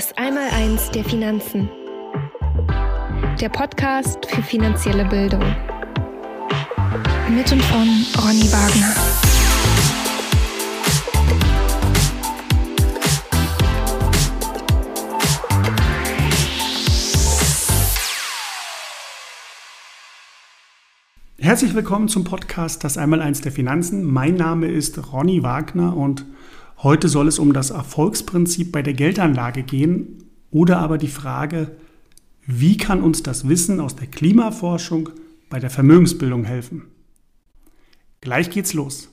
Das Einmaleins der Finanzen. Der Podcast für finanzielle Bildung. Mit und von Ronny Wagner. Herzlich willkommen zum Podcast Das Einmaleins der Finanzen. Mein Name ist Ronny Wagner und Heute soll es um das Erfolgsprinzip bei der Geldanlage gehen oder aber die Frage, wie kann uns das Wissen aus der Klimaforschung bei der Vermögensbildung helfen? Gleich geht's los.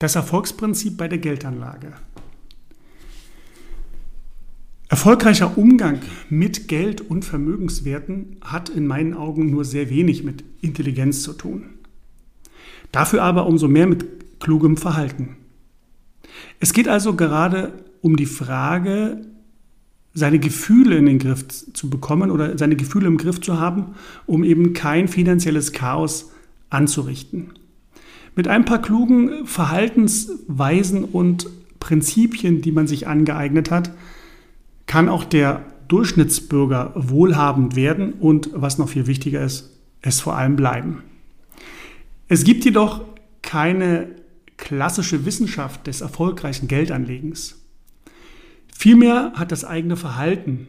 Das Erfolgsprinzip bei der Geldanlage. Erfolgreicher Umgang mit Geld und Vermögenswerten hat in meinen Augen nur sehr wenig mit Intelligenz zu tun. Dafür aber umso mehr mit klugem Verhalten. Es geht also gerade um die Frage, seine Gefühle in den Griff zu bekommen oder seine Gefühle im Griff zu haben, um eben kein finanzielles Chaos anzurichten. Mit ein paar klugen Verhaltensweisen und Prinzipien, die man sich angeeignet hat, kann auch der Durchschnittsbürger wohlhabend werden und, was noch viel wichtiger ist, es vor allem bleiben. Es gibt jedoch keine klassische Wissenschaft des erfolgreichen Geldanlegens. Vielmehr hat das eigene Verhalten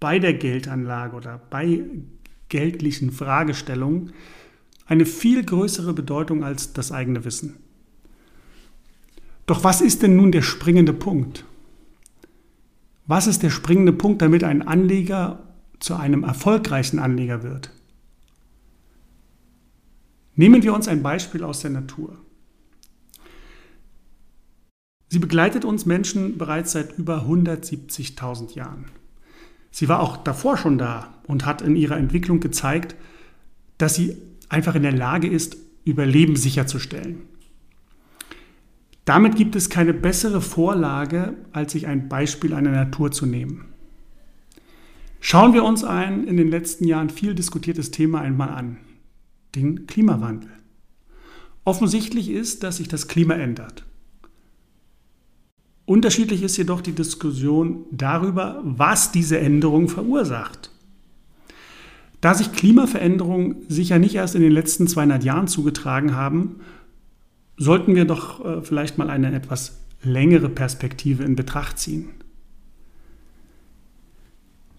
bei der Geldanlage oder bei geldlichen Fragestellungen eine viel größere Bedeutung als das eigene Wissen. Doch was ist denn nun der springende Punkt? Was ist der springende Punkt, damit ein Anleger zu einem erfolgreichen Anleger wird? Nehmen wir uns ein Beispiel aus der Natur. Sie begleitet uns Menschen bereits seit über 170.000 Jahren. Sie war auch davor schon da und hat in ihrer Entwicklung gezeigt, dass sie einfach in der Lage ist, Überleben sicherzustellen. Damit gibt es keine bessere Vorlage, als sich ein Beispiel einer Natur zu nehmen. Schauen wir uns ein in den letzten Jahren viel diskutiertes Thema einmal an, den Klimawandel. Offensichtlich ist, dass sich das Klima ändert. Unterschiedlich ist jedoch die Diskussion darüber, was diese Änderung verursacht. Da sich Klimaveränderungen sicher nicht erst in den letzten 200 Jahren zugetragen haben, sollten wir doch äh, vielleicht mal eine etwas längere Perspektive in Betracht ziehen.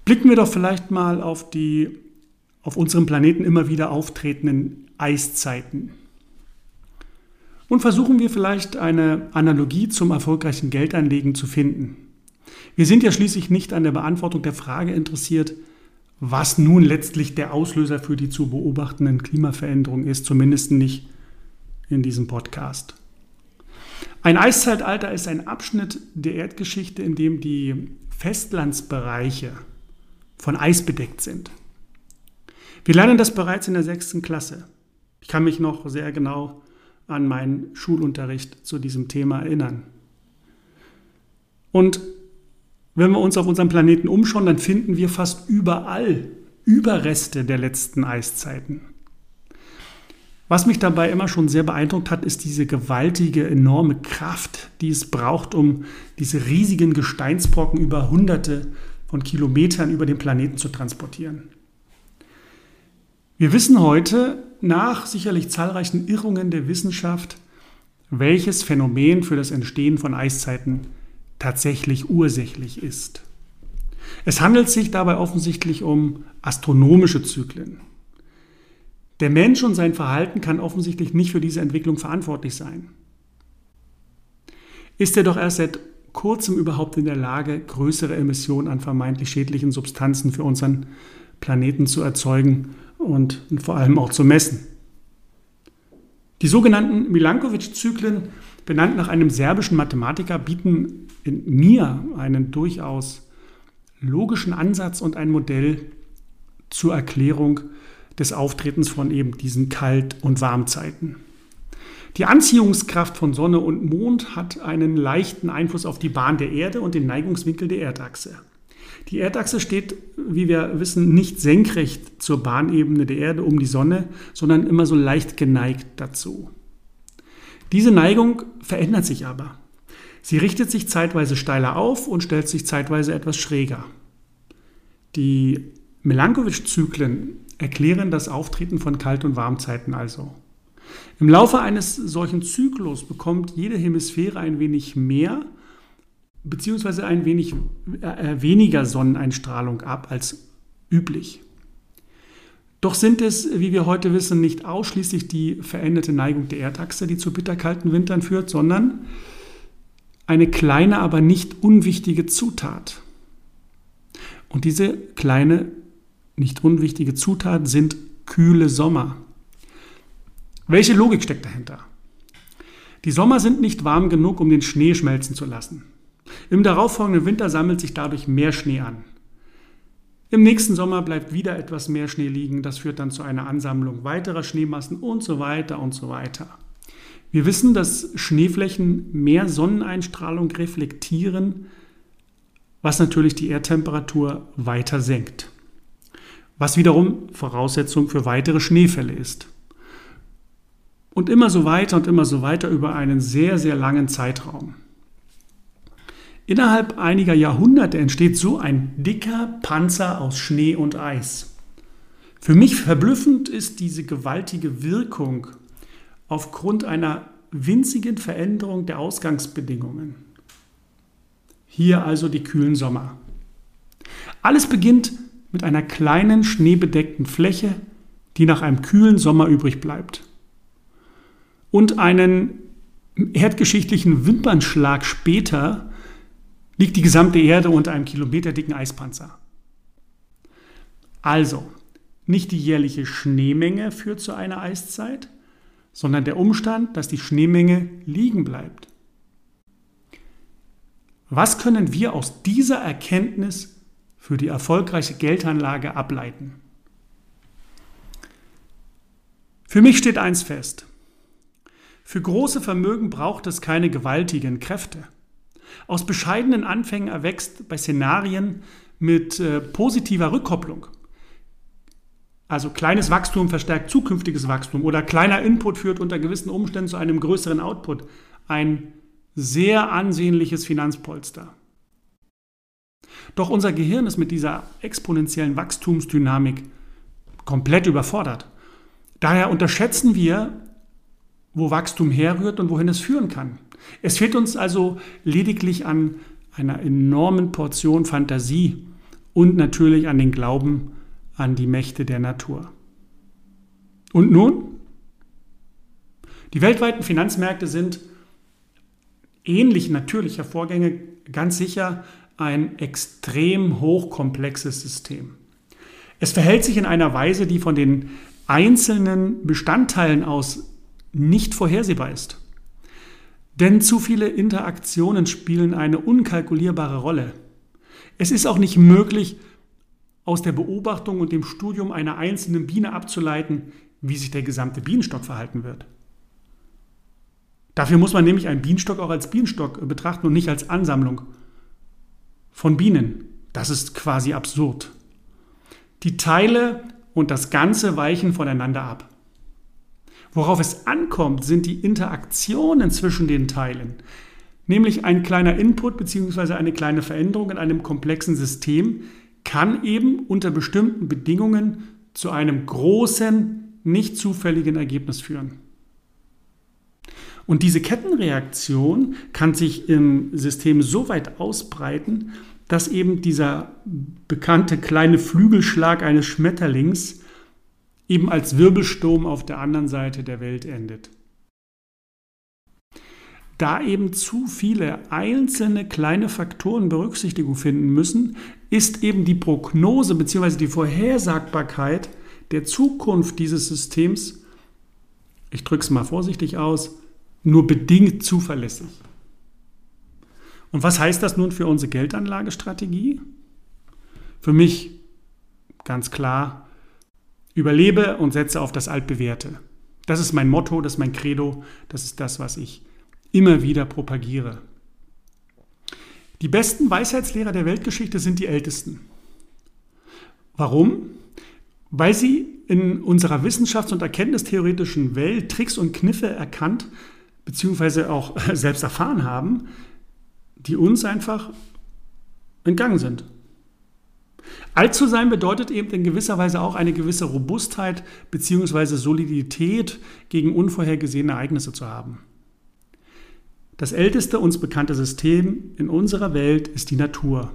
Blicken wir doch vielleicht mal auf die auf unserem Planeten immer wieder auftretenden Eiszeiten. Und versuchen wir vielleicht eine Analogie zum erfolgreichen Geldanlegen zu finden. Wir sind ja schließlich nicht an der Beantwortung der Frage interessiert, was nun letztlich der Auslöser für die zu beobachtenden Klimaveränderungen ist, zumindest nicht in diesem Podcast. Ein Eiszeitalter ist ein Abschnitt der Erdgeschichte, in dem die Festlandsbereiche von Eis bedeckt sind. Wir lernen das bereits in der sechsten Klasse. Ich kann mich noch sehr genau an meinen Schulunterricht zu diesem Thema erinnern. Und wenn wir uns auf unserem Planeten umschauen, dann finden wir fast überall Überreste der letzten Eiszeiten. Was mich dabei immer schon sehr beeindruckt hat, ist diese gewaltige, enorme Kraft, die es braucht, um diese riesigen Gesteinsbrocken über hunderte von Kilometern über den Planeten zu transportieren. Wir wissen heute, nach sicherlich zahlreichen Irrungen der Wissenschaft, welches Phänomen für das Entstehen von Eiszeiten tatsächlich ursächlich ist. Es handelt sich dabei offensichtlich um astronomische Zyklen. Der Mensch und sein Verhalten kann offensichtlich nicht für diese Entwicklung verantwortlich sein. Ist er doch erst seit kurzem überhaupt in der Lage, größere Emissionen an vermeintlich schädlichen Substanzen für unseren Planeten zu erzeugen und vor allem auch zu messen. Die sogenannten Milankovic-Zyklen, benannt nach einem serbischen Mathematiker, bieten in mir einen durchaus logischen Ansatz und ein Modell zur Erklärung des Auftretens von eben diesen Kalt- und Warmzeiten. Die Anziehungskraft von Sonne und Mond hat einen leichten Einfluss auf die Bahn der Erde und den Neigungswinkel der Erdachse. Die Erdachse steht, wie wir wissen, nicht senkrecht zur Bahnebene der Erde um die Sonne, sondern immer so leicht geneigt dazu. Diese Neigung verändert sich aber. Sie richtet sich zeitweise steiler auf und stellt sich zeitweise etwas schräger. Die Milankovitch-Zyklen erklären das Auftreten von Kalt- und Warmzeiten also. Im Laufe eines solchen Zyklus bekommt jede Hemisphäre ein wenig mehr bzw. ein wenig äh, weniger Sonneneinstrahlung ab als üblich. Doch sind es, wie wir heute wissen, nicht ausschließlich die veränderte Neigung der Erdachse, die zu bitterkalten Wintern führt, sondern eine kleine, aber nicht unwichtige Zutat. Und diese kleine, nicht unwichtige Zutat sind kühle Sommer. Welche Logik steckt dahinter? Die Sommer sind nicht warm genug, um den Schnee schmelzen zu lassen. Im darauffolgenden Winter sammelt sich dadurch mehr Schnee an. Im nächsten Sommer bleibt wieder etwas mehr Schnee liegen. Das führt dann zu einer Ansammlung weiterer Schneemassen und so weiter und so weiter. Wir wissen, dass Schneeflächen mehr Sonneneinstrahlung reflektieren, was natürlich die Erdtemperatur weiter senkt. Was wiederum Voraussetzung für weitere Schneefälle ist. Und immer so weiter und immer so weiter über einen sehr, sehr langen Zeitraum. Innerhalb einiger Jahrhunderte entsteht so ein dicker Panzer aus Schnee und Eis. Für mich verblüffend ist diese gewaltige Wirkung aufgrund einer winzigen Veränderung der Ausgangsbedingungen. Hier also die kühlen Sommer. Alles beginnt mit einer kleinen schneebedeckten Fläche, die nach einem kühlen Sommer übrig bleibt und einen erdgeschichtlichen Wimpernschlag später liegt die gesamte Erde unter einem kilometerdicken Eispanzer. Also, nicht die jährliche Schneemenge führt zu einer Eiszeit, sondern der Umstand, dass die Schneemenge liegen bleibt. Was können wir aus dieser Erkenntnis für die erfolgreiche Geldanlage ableiten? Für mich steht eins fest. Für große Vermögen braucht es keine gewaltigen Kräfte. Aus bescheidenen Anfängen erwächst bei Szenarien mit äh, positiver Rückkopplung. Also kleines Wachstum verstärkt zukünftiges Wachstum oder kleiner Input führt unter gewissen Umständen zu einem größeren Output. Ein sehr ansehnliches Finanzpolster. Doch unser Gehirn ist mit dieser exponentiellen Wachstumsdynamik komplett überfordert. Daher unterschätzen wir, wo Wachstum herrührt und wohin es führen kann. Es fehlt uns also lediglich an einer enormen Portion Fantasie und natürlich an den Glauben an die Mächte der Natur. Und nun? Die weltweiten Finanzmärkte sind ähnlich natürlicher Vorgänge ganz sicher ein extrem hochkomplexes System. Es verhält sich in einer Weise, die von den einzelnen Bestandteilen aus nicht vorhersehbar ist. Denn zu viele Interaktionen spielen eine unkalkulierbare Rolle. Es ist auch nicht möglich, aus der Beobachtung und dem Studium einer einzelnen Biene abzuleiten, wie sich der gesamte Bienenstock verhalten wird. Dafür muss man nämlich einen Bienenstock auch als Bienenstock betrachten und nicht als Ansammlung von Bienen. Das ist quasi absurd. Die Teile und das Ganze weichen voneinander ab. Worauf es ankommt, sind die Interaktionen zwischen den Teilen. Nämlich ein kleiner Input bzw. eine kleine Veränderung in einem komplexen System kann eben unter bestimmten Bedingungen zu einem großen, nicht zufälligen Ergebnis führen. Und diese Kettenreaktion kann sich im System so weit ausbreiten, dass eben dieser bekannte kleine Flügelschlag eines Schmetterlings eben als Wirbelsturm auf der anderen Seite der Welt endet. Da eben zu viele einzelne kleine Faktoren Berücksichtigung finden müssen, ist eben die Prognose bzw. die Vorhersagbarkeit der Zukunft dieses Systems, ich drücke es mal vorsichtig aus, nur bedingt zuverlässig. Und was heißt das nun für unsere Geldanlagestrategie? Für mich ganz klar, Überlebe und setze auf das Altbewährte. Das ist mein Motto, das ist mein Credo, das ist das, was ich immer wieder propagiere. Die besten Weisheitslehrer der Weltgeschichte sind die Ältesten. Warum? Weil sie in unserer wissenschafts- und erkenntnistheoretischen Welt Tricks und Kniffe erkannt bzw. auch selbst erfahren haben, die uns einfach entgangen sind. Alt zu sein bedeutet eben in gewisser Weise auch eine gewisse Robustheit bzw. Solidität gegen unvorhergesehene Ereignisse zu haben. Das älteste uns bekannte System in unserer Welt ist die Natur.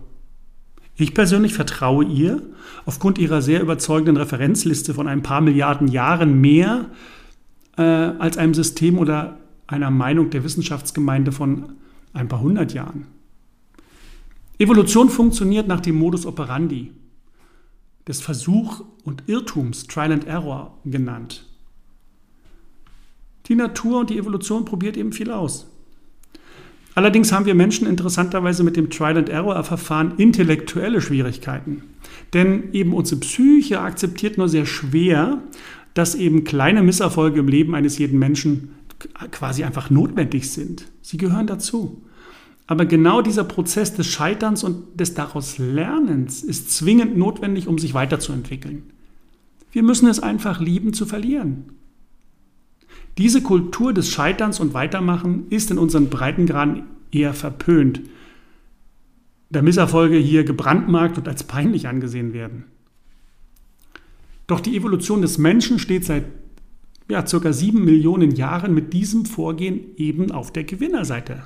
Ich persönlich vertraue ihr aufgrund ihrer sehr überzeugenden Referenzliste von ein paar Milliarden Jahren mehr äh, als einem System oder einer Meinung der Wissenschaftsgemeinde von ein paar hundert Jahren. Evolution funktioniert nach dem Modus operandi des Versuch und Irrtums, Trial and Error genannt. Die Natur und die Evolution probiert eben viel aus. Allerdings haben wir Menschen interessanterweise mit dem Trial-and-Error-Verfahren intellektuelle Schwierigkeiten. Denn eben unsere Psyche akzeptiert nur sehr schwer, dass eben kleine Misserfolge im Leben eines jeden Menschen quasi einfach notwendig sind. Sie gehören dazu. Aber genau dieser Prozess des Scheiterns und des daraus Lernens ist zwingend notwendig, um sich weiterzuentwickeln. Wir müssen es einfach lieben zu verlieren. Diese Kultur des Scheiterns und Weitermachen ist in unseren Breitengraden eher verpönt, da Misserfolge hier gebrandmarkt und als peinlich angesehen werden. Doch die Evolution des Menschen steht seit ja, circa sieben Millionen Jahren mit diesem Vorgehen eben auf der Gewinnerseite.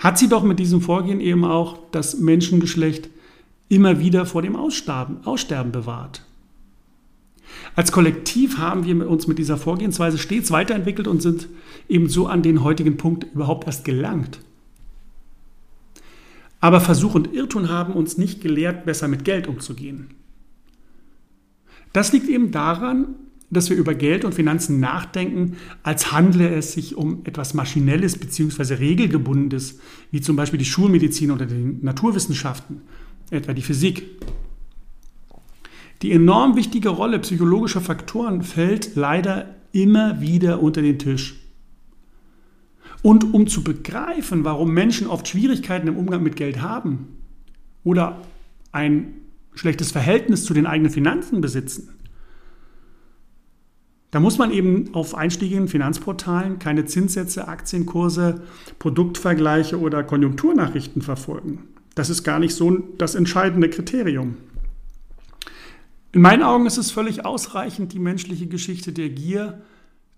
Hat sie doch mit diesem Vorgehen eben auch das Menschengeschlecht immer wieder vor dem Aussterben, Aussterben bewahrt. Als Kollektiv haben wir uns mit dieser Vorgehensweise stets weiterentwickelt und sind eben so an den heutigen Punkt überhaupt erst gelangt. Aber Versuch und Irrtum haben uns nicht gelehrt, besser mit Geld umzugehen. Das liegt eben daran, dass wir über Geld und Finanzen nachdenken, als handle es sich um etwas Maschinelles bzw. Regelgebundenes, wie zum Beispiel die Schulmedizin oder die Naturwissenschaften, etwa die Physik. Die enorm wichtige Rolle psychologischer Faktoren fällt leider immer wieder unter den Tisch. Und um zu begreifen, warum Menschen oft Schwierigkeiten im Umgang mit Geld haben oder ein schlechtes Verhältnis zu den eigenen Finanzen besitzen, da muss man eben auf einstiegigen Finanzportalen keine Zinssätze, Aktienkurse, Produktvergleiche oder Konjunkturnachrichten verfolgen. Das ist gar nicht so das entscheidende Kriterium. In meinen Augen ist es völlig ausreichend, die menschliche Geschichte der Gier,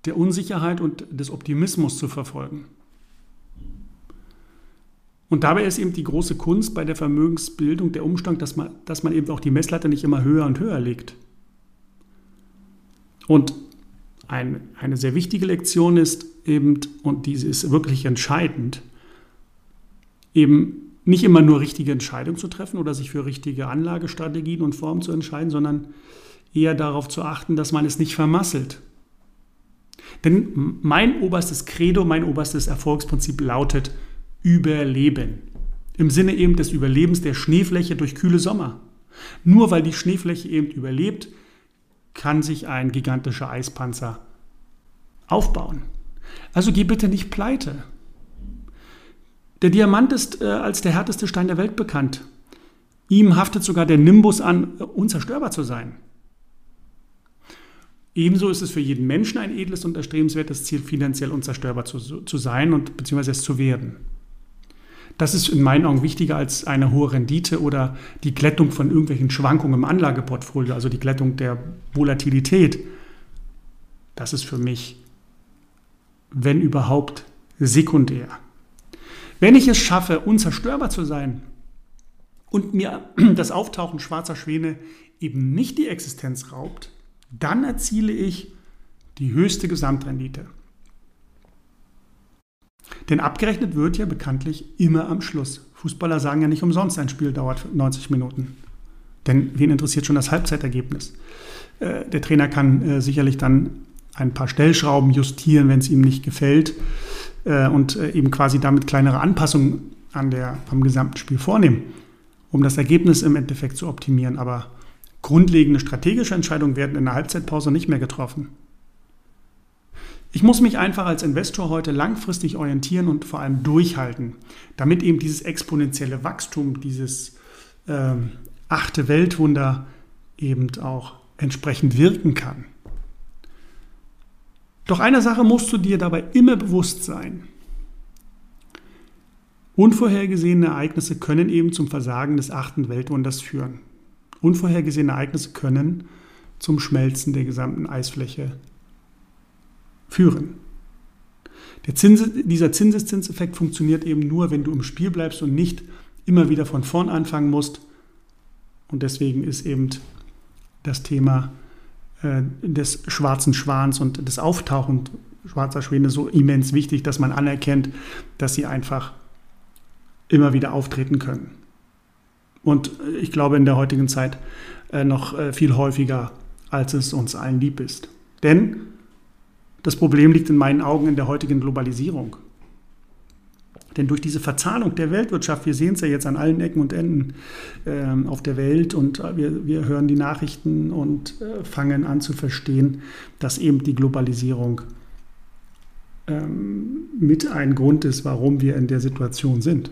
der Unsicherheit und des Optimismus zu verfolgen. Und dabei ist eben die große Kunst bei der Vermögensbildung der Umstand, dass man, dass man eben auch die Messlatte nicht immer höher und höher legt. Und ein, eine sehr wichtige Lektion ist eben, und diese ist wirklich entscheidend, eben nicht immer nur richtige Entscheidungen zu treffen oder sich für richtige Anlagestrategien und Formen zu entscheiden, sondern eher darauf zu achten, dass man es nicht vermasselt. Denn mein oberstes Credo, mein oberstes Erfolgsprinzip lautet Überleben. Im Sinne eben des Überlebens der Schneefläche durch kühle Sommer. Nur weil die Schneefläche eben überlebt, kann sich ein gigantischer Eispanzer aufbauen. Also geh bitte nicht pleite. Der Diamant ist äh, als der härteste Stein der Welt bekannt. Ihm haftet sogar der Nimbus an, äh, unzerstörbar zu sein. Ebenso ist es für jeden Menschen ein edles und erstrebenswertes Ziel, finanziell unzerstörbar zu, zu sein und beziehungsweise es zu werden. Das ist in meinen Augen wichtiger als eine hohe Rendite oder die Glättung von irgendwelchen Schwankungen im Anlageportfolio, also die Glättung der Volatilität. Das ist für mich, wenn überhaupt, sekundär. Wenn ich es schaffe, unzerstörbar zu sein und mir das Auftauchen schwarzer Schwäne eben nicht die Existenz raubt, dann erziele ich die höchste Gesamtrendite. Denn abgerechnet wird ja bekanntlich immer am Schluss. Fußballer sagen ja nicht umsonst, ein Spiel dauert 90 Minuten. Denn wen interessiert schon das Halbzeitergebnis? Äh, der Trainer kann äh, sicherlich dann ein paar Stellschrauben justieren, wenn es ihm nicht gefällt äh, und eben quasi damit kleinere Anpassungen an der, am gesamten Spiel vornehmen, um das Ergebnis im Endeffekt zu optimieren. Aber grundlegende strategische Entscheidungen werden in der Halbzeitpause nicht mehr getroffen. Ich muss mich einfach als Investor heute langfristig orientieren und vor allem durchhalten, damit eben dieses exponentielle Wachstum, dieses äh, achte Weltwunder eben auch entsprechend wirken kann. Doch einer Sache musst du dir dabei immer bewusst sein. Unvorhergesehene Ereignisse können eben zum Versagen des achten Weltwunders führen. Unvorhergesehene Ereignisse können zum Schmelzen der gesamten Eisfläche führen. Zins, dieser Zinseszinseffekt funktioniert eben nur, wenn du im Spiel bleibst und nicht immer wieder von vorn anfangen musst. Und deswegen ist eben das Thema äh, des schwarzen Schwans und des Auftauchen schwarzer Schwäne so immens wichtig, dass man anerkennt, dass sie einfach immer wieder auftreten können. Und ich glaube in der heutigen Zeit äh, noch äh, viel häufiger, als es uns allen lieb ist. Denn das Problem liegt in meinen Augen in der heutigen Globalisierung. Denn durch diese Verzahnung der Weltwirtschaft, wir sehen es ja jetzt an allen Ecken und Enden äh, auf der Welt und äh, wir, wir hören die Nachrichten und äh, fangen an zu verstehen, dass eben die Globalisierung ähm, mit ein Grund ist, warum wir in der Situation sind.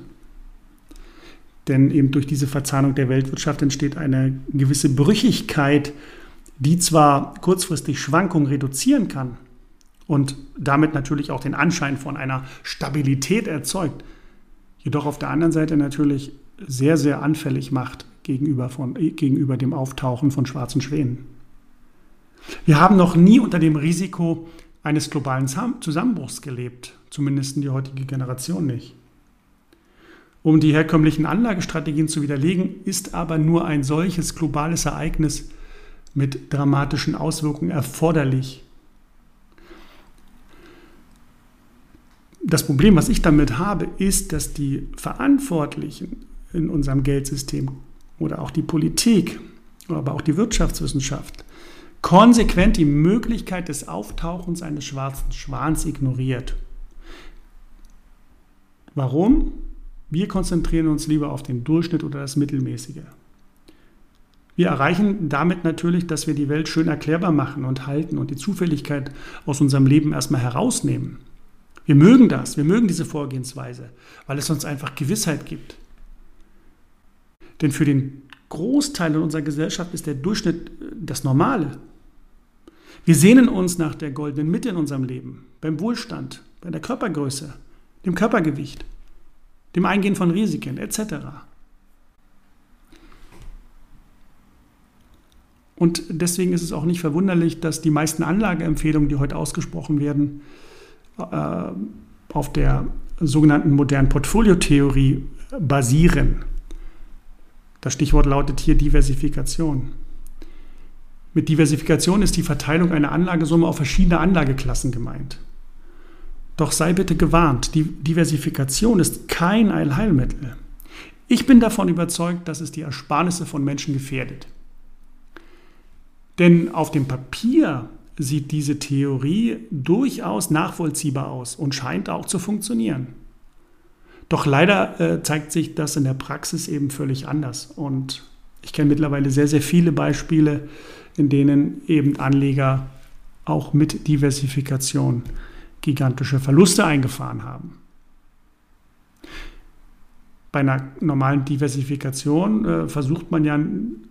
Denn eben durch diese Verzahnung der Weltwirtschaft entsteht eine gewisse Brüchigkeit, die zwar kurzfristig Schwankungen reduzieren kann, und damit natürlich auch den Anschein von einer Stabilität erzeugt, jedoch auf der anderen Seite natürlich sehr, sehr anfällig macht gegenüber, von, gegenüber dem Auftauchen von schwarzen Schwänen. Wir haben noch nie unter dem Risiko eines globalen Zusammenbruchs gelebt, zumindest in die heutige Generation nicht. Um die herkömmlichen Anlagestrategien zu widerlegen, ist aber nur ein solches globales Ereignis mit dramatischen Auswirkungen erforderlich, das Problem, was ich damit habe, ist, dass die Verantwortlichen in unserem Geldsystem oder auch die Politik, aber auch die Wirtschaftswissenschaft konsequent die Möglichkeit des Auftauchens eines schwarzen Schwans ignoriert. Warum? Wir konzentrieren uns lieber auf den Durchschnitt oder das Mittelmäßige. Wir erreichen damit natürlich, dass wir die Welt schön erklärbar machen und halten und die Zufälligkeit aus unserem Leben erstmal herausnehmen. Wir mögen das, wir mögen diese Vorgehensweise, weil es uns einfach Gewissheit gibt. Denn für den Großteil in unserer Gesellschaft ist der Durchschnitt äh, das Normale. Wir sehnen uns nach der goldenen Mitte in unserem Leben, beim Wohlstand, bei der Körpergröße, dem Körpergewicht, dem Eingehen von Risiken etc. Und deswegen ist es auch nicht verwunderlich, dass die meisten Anlageempfehlungen, die heute ausgesprochen werden, auf der sogenannten modernen Portfoliotheorie basieren. Das Stichwort lautet hier Diversifikation. Mit Diversifikation ist die Verteilung einer Anlagesumme auf verschiedene Anlageklassen gemeint. Doch sei bitte gewarnt, die Diversifikation ist kein Allheilmittel. Ich bin davon überzeugt, dass es die Ersparnisse von Menschen gefährdet. Denn auf dem Papier sieht diese Theorie durchaus nachvollziehbar aus und scheint auch zu funktionieren. Doch leider äh, zeigt sich das in der Praxis eben völlig anders. Und ich kenne mittlerweile sehr, sehr viele Beispiele, in denen eben Anleger auch mit Diversifikation gigantische Verluste eingefahren haben. Bei einer normalen Diversifikation äh, versucht man ja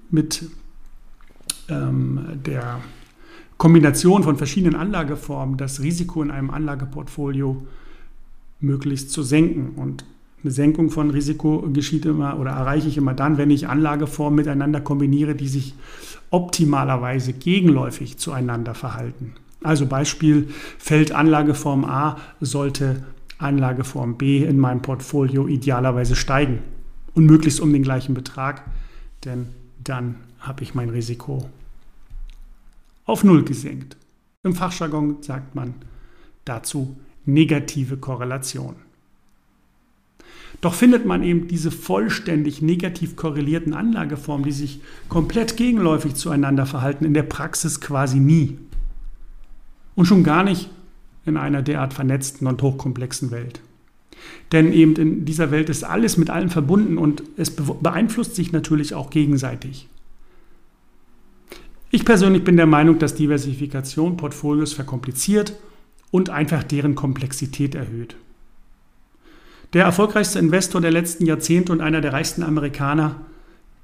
mit ähm, der Kombination von verschiedenen Anlageformen das Risiko in einem Anlageportfolio möglichst zu senken. Und eine Senkung von Risiko geschieht immer oder erreiche ich immer dann, wenn ich Anlageformen miteinander kombiniere, die sich optimalerweise gegenläufig zueinander verhalten. Also Beispiel fällt Anlageform A, sollte Anlageform B in meinem Portfolio idealerweise steigen und möglichst um den gleichen Betrag, denn dann habe ich mein Risiko auf Null gesenkt. Im Fachjargon sagt man dazu negative Korrelation. Doch findet man eben diese vollständig negativ korrelierten Anlageformen, die sich komplett gegenläufig zueinander verhalten, in der Praxis quasi nie. Und schon gar nicht in einer derart vernetzten und hochkomplexen Welt. Denn eben in dieser Welt ist alles mit allem verbunden und es beeinflusst sich natürlich auch gegenseitig. Ich persönlich bin der Meinung, dass Diversifikation Portfolios verkompliziert und einfach deren Komplexität erhöht. Der erfolgreichste Investor der letzten Jahrzehnte und einer der reichsten Amerikaner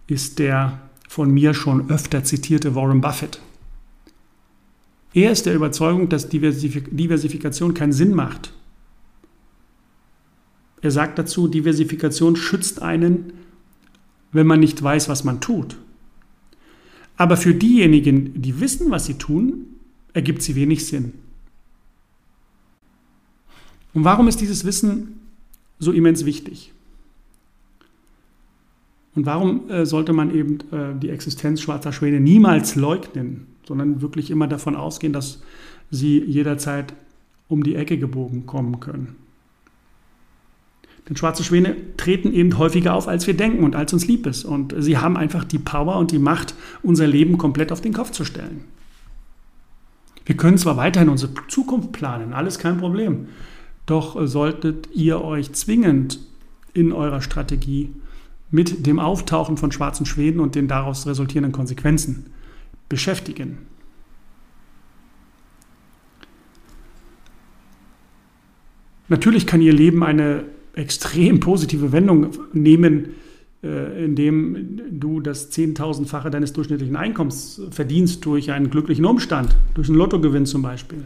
ist der von mir schon öfter zitierte Warren Buffett. Er ist der Überzeugung, dass Diversifikation keinen Sinn macht. Er sagt dazu, Diversifikation schützt einen, wenn man nicht weiß, was man tut. Aber für diejenigen, die wissen, was sie tun, ergibt sie wenig Sinn. Und warum ist dieses Wissen so immens wichtig? Und warum äh, sollte man eben äh, die Existenz schwarzer Schwäne niemals leugnen, sondern wirklich immer davon ausgehen, dass sie jederzeit um die Ecke gebogen kommen können? Denn schwarze Schwäne treten eben häufiger auf, als wir denken und als uns lieb ist. Und sie haben einfach die Power und die Macht, unser Leben komplett auf den Kopf zu stellen. Wir können zwar weiterhin unsere Zukunft planen, alles kein Problem. Doch solltet ihr euch zwingend in eurer Strategie mit dem Auftauchen von schwarzen Schweden und den daraus resultierenden Konsequenzen beschäftigen. Natürlich kann ihr Leben eine extrem positive Wendung nehmen, äh, indem du das Zehntausendfache deines durchschnittlichen Einkommens verdienst durch einen glücklichen Umstand, durch einen Lottogewinn zum Beispiel.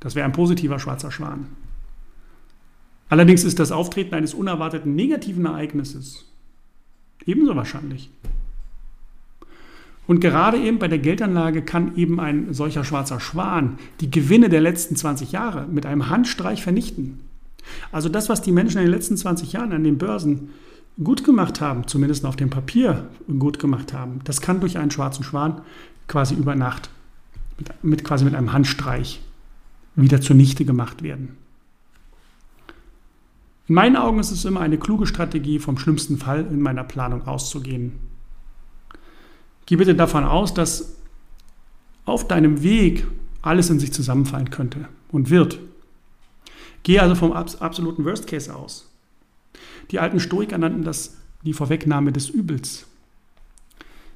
Das wäre ein positiver schwarzer Schwan. Allerdings ist das Auftreten eines unerwarteten negativen Ereignisses ebenso wahrscheinlich. Und gerade eben bei der Geldanlage kann eben ein solcher schwarzer Schwan die Gewinne der letzten 20 Jahre mit einem Handstreich vernichten. Also das, was die Menschen in den letzten 20 Jahren an den Börsen gut gemacht haben, zumindest auf dem Papier gut gemacht haben, das kann durch einen schwarzen Schwan quasi über Nacht, mit, mit quasi mit einem Handstreich wieder zunichte gemacht werden. In meinen Augen ist es immer eine kluge Strategie, vom schlimmsten Fall in meiner Planung auszugehen. Geh bitte davon aus, dass auf deinem Weg alles in sich zusammenfallen könnte und wird. Gehe also vom absoluten Worst Case aus. Die alten Stoiker nannten das die Vorwegnahme des Übels.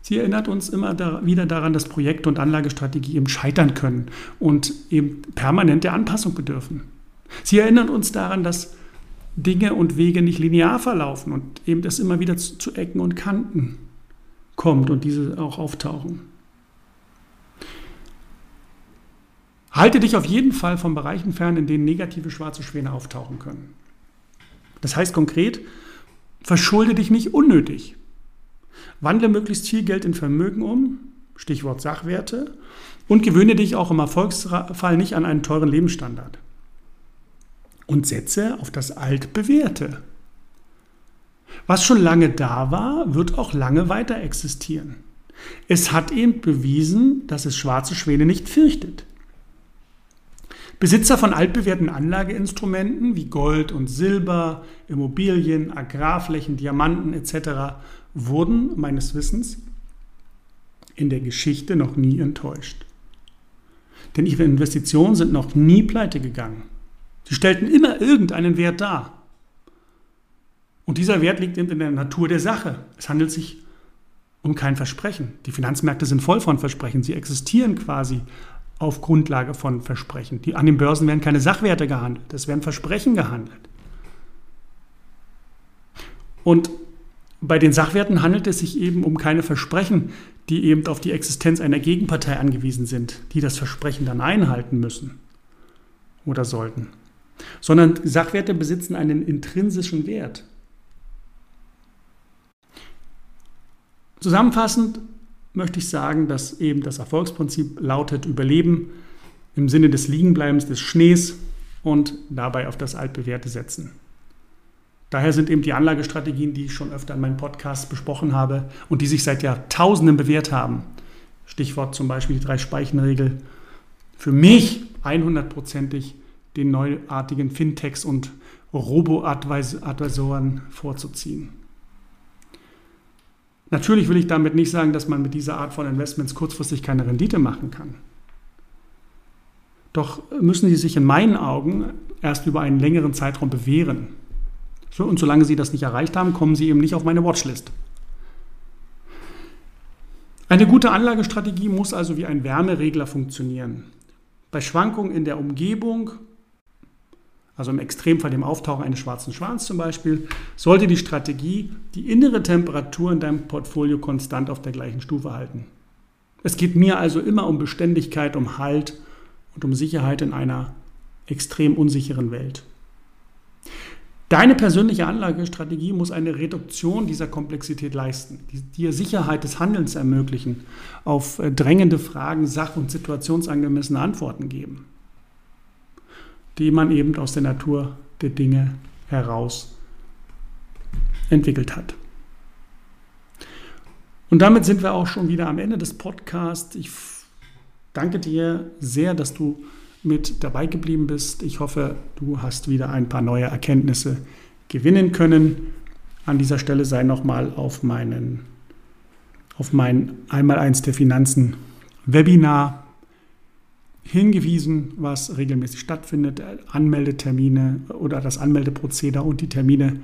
Sie erinnert uns immer da, wieder daran, dass Projekte und Anlagestrategie eben scheitern können und eben permanent der Anpassung bedürfen. Sie erinnert uns daran, dass Dinge und Wege nicht linear verlaufen und eben das immer wieder zu, zu Ecken und Kanten kommt und diese auch auftauchen. Halte dich auf jeden Fall von Bereichen fern, in denen negative schwarze Schwäne auftauchen können. Das heißt konkret, verschulde dich nicht unnötig. Wandle möglichst viel Geld in Vermögen um, Stichwort Sachwerte, und gewöhne dich auch im Erfolgsfall nicht an einen teuren Lebensstandard. Und setze auf das Altbewährte. Was schon lange da war, wird auch lange weiter existieren. Es hat eben bewiesen, dass es schwarze Schwäne nicht fürchtet. Besitzer von altbewährten Anlageinstrumenten wie Gold und Silber, Immobilien, Agrarflächen, Diamanten etc. wurden meines Wissens in der Geschichte noch nie enttäuscht. Denn ihre Investitionen sind noch nie pleite gegangen. Sie stellten immer irgendeinen Wert dar. Und dieser Wert liegt in der Natur der Sache. Es handelt sich um kein Versprechen. Die Finanzmärkte sind voll von Versprechen. Sie existieren quasi auf Grundlage von Versprechen. Die, an den Börsen werden keine Sachwerte gehandelt, es werden Versprechen gehandelt. Und bei den Sachwerten handelt es sich eben um keine Versprechen, die eben auf die Existenz einer Gegenpartei angewiesen sind, die das Versprechen dann einhalten müssen oder sollten, sondern Sachwerte besitzen einen intrinsischen Wert. Zusammenfassend möchte ich sagen, dass eben das Erfolgsprinzip lautet Überleben im Sinne des Liegenbleibens des Schnees und dabei auf das Altbewährte setzen. Daher sind eben die Anlagestrategien, die ich schon öfter in meinem Podcast besprochen habe und die sich seit Jahrtausenden bewährt haben, Stichwort zum Beispiel die Drei-Speichen-Regel, für mich 100%ig den neuartigen Fintechs und Robo-Advisoren vorzuziehen. Natürlich will ich damit nicht sagen, dass man mit dieser Art von Investments kurzfristig keine Rendite machen kann. Doch müssen sie sich in meinen Augen erst über einen längeren Zeitraum bewähren. und solange sie das nicht erreicht haben, kommen sie eben nicht auf meine Watchlist. Eine gute Anlagestrategie muss also wie ein Wärmeregler funktionieren. Bei Schwankungen in der Umgebung, also im Extremfall dem Auftauchen eines schwarzen Schwans zum Beispiel, sollte die Strategie die innere Temperatur in deinem Portfolio konstant auf der gleichen Stufe halten. Es geht mir also immer um Beständigkeit, um Halt und um Sicherheit in einer extrem unsicheren Welt. Deine persönliche Anlagestrategie muss eine Reduktion dieser Komplexität leisten, die dir Sicherheit des Handelns ermöglichen, auf äh, drängende Fragen sach- und situationsangemessene Antworten geben, die man eben aus der Natur der Dinge heraus entwickelt hat. Und damit sind wir auch schon wieder am Ende des Podcasts. Ich danke dir sehr, dass du mit dabei geblieben bist. Ich hoffe, du hast wieder ein paar neue Erkenntnisse gewinnen können. An dieser Stelle sei nochmal auf meinen auf mein Einmaleins der Finanzen Webinar hingewiesen, was regelmäßig stattfindet. Anmeldetermine oder das Anmeldeprozedere und die Termine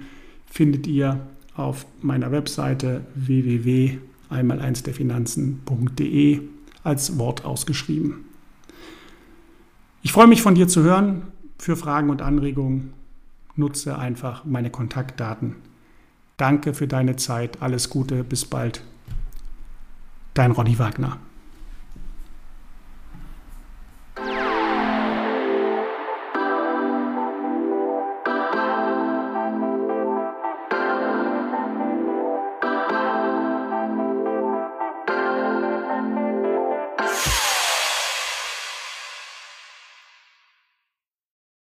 findet ihr auf meiner Webseite www.einmaleinsderfinanzen.de als Wort ausgeschrieben. Ich freue mich von dir zu hören. Für Fragen und Anregungen nutze einfach meine Kontaktdaten. Danke für deine Zeit. Alles Gute. Bis bald. Dein Ronny Wagner.